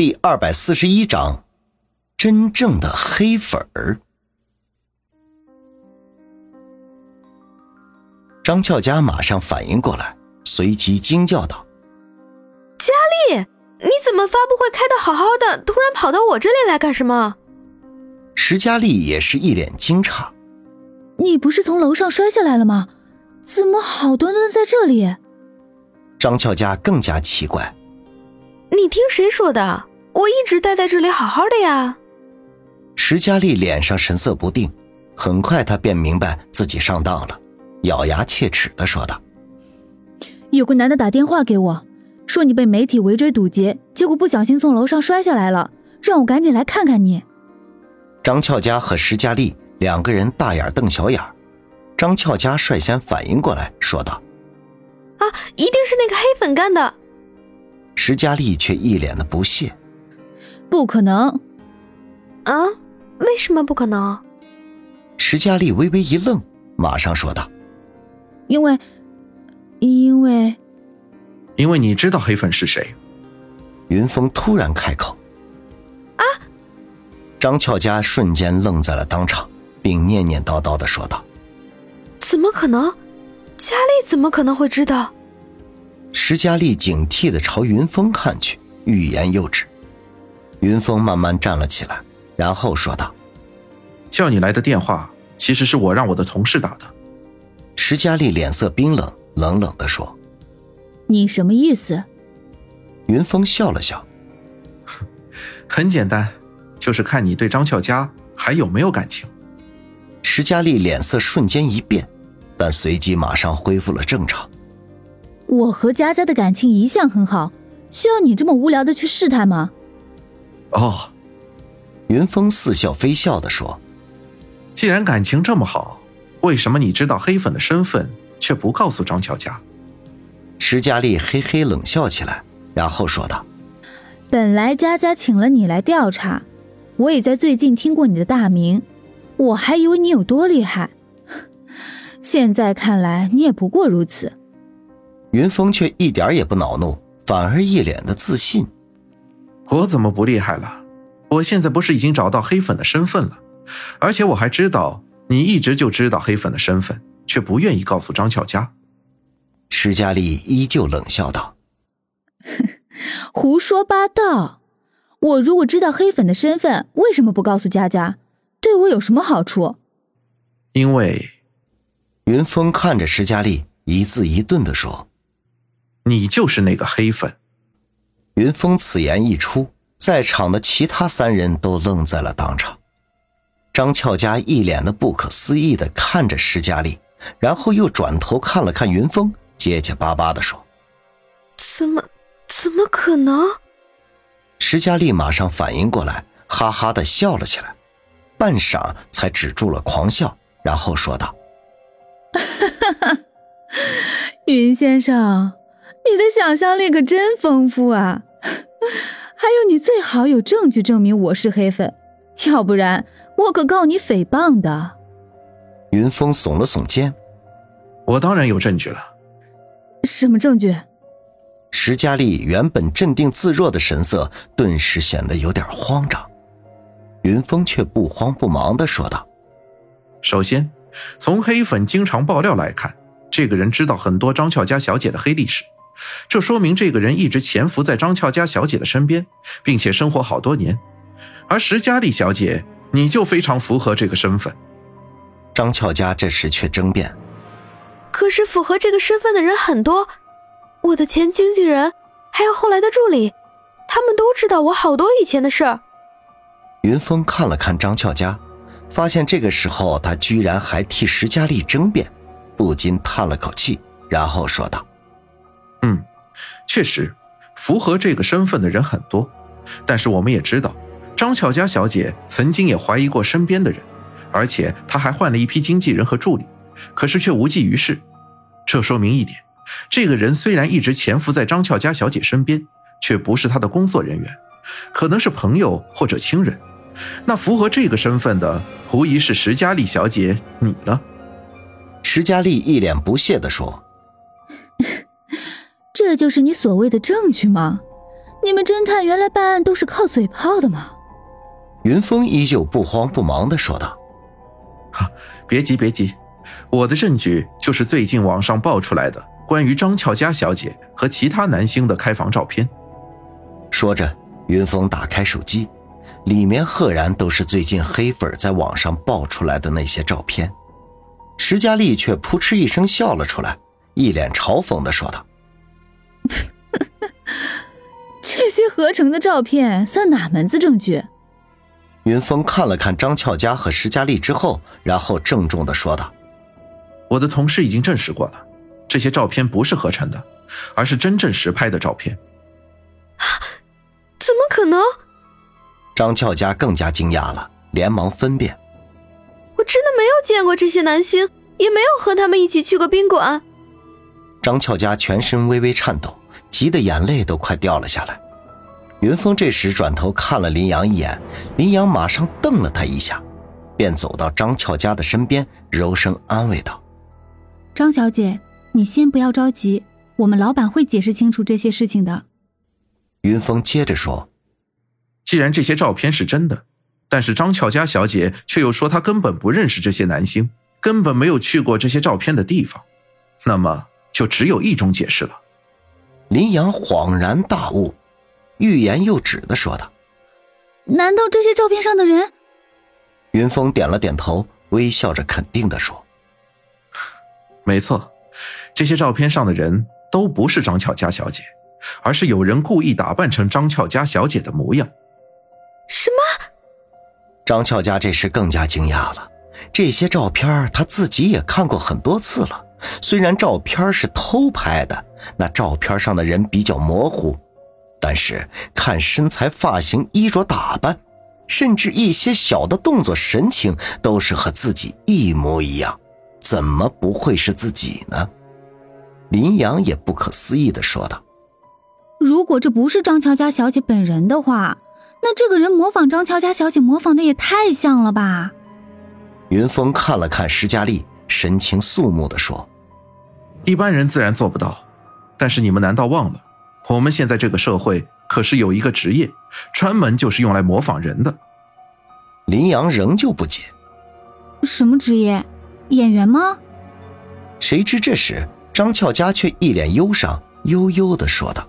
第二百四十一章，真正的黑粉儿。张俏佳马上反应过来，随即惊叫道：“佳丽，你怎么发布会开的好好的，突然跑到我这里来干什么？”石佳丽也是一脸惊诧：“你不是从楼上摔下来了吗？怎么好端端在这里？”张俏佳更加奇怪：“你听谁说的？”我一直待在这里好好的呀。石佳丽脸上神色不定，很快她便明白自己上当了，咬牙切齿的说道：“有个男的打电话给我，说你被媒体围追堵截，结果不小心从楼上摔下来了，让我赶紧来看看你。”张俏佳和石佳丽两个人大眼瞪小眼，张俏佳率先反应过来，说道：“啊，一定是那个黑粉干的。”石佳丽却一脸的不屑。不可能！啊？为什么不可能？石佳丽微微一愣，马上说道：“因为，因为，因为你知道黑粉是谁。”云峰突然开口：“啊！”张俏佳瞬间愣在了当场，并念念叨叨的说道：“怎么可能？佳丽怎么可能会知道？”石佳丽警惕的朝云峰看去，欲言又止。云峰慢慢站了起来，然后说道：“叫你来的电话，其实是我让我的同事打的。”石佳丽脸色冰冷，冷冷的说：“你什么意思？”云峰笑了笑：“ 很简单，就是看你对张俏佳还有没有感情。”石佳丽脸色瞬间一变，但随即马上恢复了正常。“我和佳佳的感情一向很好，需要你这么无聊的去试探吗？”哦，云峰似笑非笑的说：“既然感情这么好，为什么你知道黑粉的身份却不告诉张巧佳？”石佳丽嘿嘿冷笑起来，然后说道：“本来佳佳请了你来调查，我也在最近听过你的大名，我还以为你有多厉害，现在看来你也不过如此。”云峰却一点也不恼怒，反而一脸的自信。我怎么不厉害了？我现在不是已经找到黑粉的身份了，而且我还知道你一直就知道黑粉的身份，却不愿意告诉张巧佳。石佳丽依旧冷笑道：“ 胡说八道！我如果知道黑粉的身份，为什么不告诉佳佳？对我有什么好处？”因为，云峰看着石佳丽，一字一顿的说：“你就是那个黑粉。”云峰此言一出，在场的其他三人都愣在了当场。张俏佳一脸的不可思议的看着石佳丽，然后又转头看了看云峰，结结巴巴的说：“怎么，怎么可能？”石佳丽马上反应过来，哈哈的笑了起来，半晌才止住了狂笑，然后说道：“哈哈，云先生，你的想象力可真丰富啊！”还有，你最好有证据证明我是黑粉，要不然我可告你诽谤的。云峰耸了耸肩：“我当然有证据了。”什么证据？石佳丽原本镇定自若的神色顿时显得有点慌张。云峰却不慌不忙的说道：“首先，从黑粉经常爆料来看，这个人知道很多张俏佳小姐的黑历史。”这说明这个人一直潜伏在张俏佳小姐的身边，并且生活好多年。而石佳丽小姐，你就非常符合这个身份。张俏佳这时却争辩：“可是符合这个身份的人很多，我的前经纪人，还有后来的助理，他们都知道我好多以前的事儿。”云峰看了看张俏佳，发现这个时候他居然还替石佳丽争辩，不禁叹了口气，然后说道。确实，符合这个身份的人很多，但是我们也知道，张巧佳小姐曾经也怀疑过身边的人，而且她还换了一批经纪人和助理，可是却无济于事。这说明一点，这个人虽然一直潜伏在张巧佳小姐身边，却不是她的工作人员，可能是朋友或者亲人。那符合这个身份的，无疑是石佳丽小姐你了。石佳丽一脸不屑地说。这就是你所谓的证据吗？你们侦探原来办案都是靠嘴炮的吗？云峰依旧不慌不忙的说道：“哈，别急别急，我的证据就是最近网上爆出来的关于张俏佳小姐和其他男星的开房照片。”说着，云峰打开手机，里面赫然都是最近黑粉在网上爆出来的那些照片。石佳丽却扑哧一声笑了出来，一脸嘲讽的说道：“ 这些合成的照片算哪门子证据？”云峰看了看张俏佳和石佳丽之后，然后郑重的说道：“我的同事已经证实过了，这些照片不是合成的，而是真正实拍的照片。”啊，怎么可能？张俏佳更加惊讶了，连忙分辨：“我真的没有见过这些男星，也没有和他们一起去过宾馆。”张俏佳全身微微颤抖，急得眼泪都快掉了下来。云峰这时转头看了林阳一眼，林阳马上瞪了他一下，便走到张俏佳的身边，柔声安慰道：“张小姐，你先不要着急，我们老板会解释清楚这些事情的。”云峰接着说：“既然这些照片是真的，但是张俏佳小姐却又说她根本不认识这些男星，根本没有去过这些照片的地方，那么就只有一种解释了。”林阳恍然大悟。欲言又止的说道：“难道这些照片上的人？”云峰点了点头，微笑着肯定的说：“没错，这些照片上的人都不是张巧佳小姐，而是有人故意打扮成张巧佳小姐的模样。”什么？张巧佳这时更加惊讶了。这些照片他自己也看过很多次了，虽然照片是偷拍的，那照片上的人比较模糊。但是看身材、发型、衣着打扮，甚至一些小的动作、神情，都是和自己一模一样，怎么不会是自己呢？林阳也不可思议的说道：“如果这不是张乔家小姐本人的话，那这个人模仿张乔家小姐模仿的也太像了吧？”云峰看了看施佳丽，神情肃穆的说：“一般人自然做不到，但是你们难道忘了？”我们现在这个社会可是有一个职业，专门就是用来模仿人的。林阳仍旧不解，什么职业？演员吗？谁知这时张俏佳却一脸忧伤，悠悠的说道：“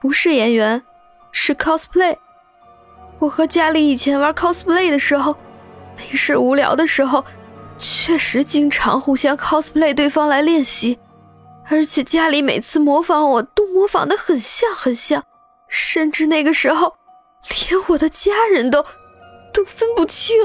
不是演员，是 cosplay。我和家里以前玩 cosplay 的时候，没事无聊的时候，确实经常互相 cosplay 对方来练习。”而且家里每次模仿我都模仿的很像很像，甚至那个时候，连我的家人都都分不清。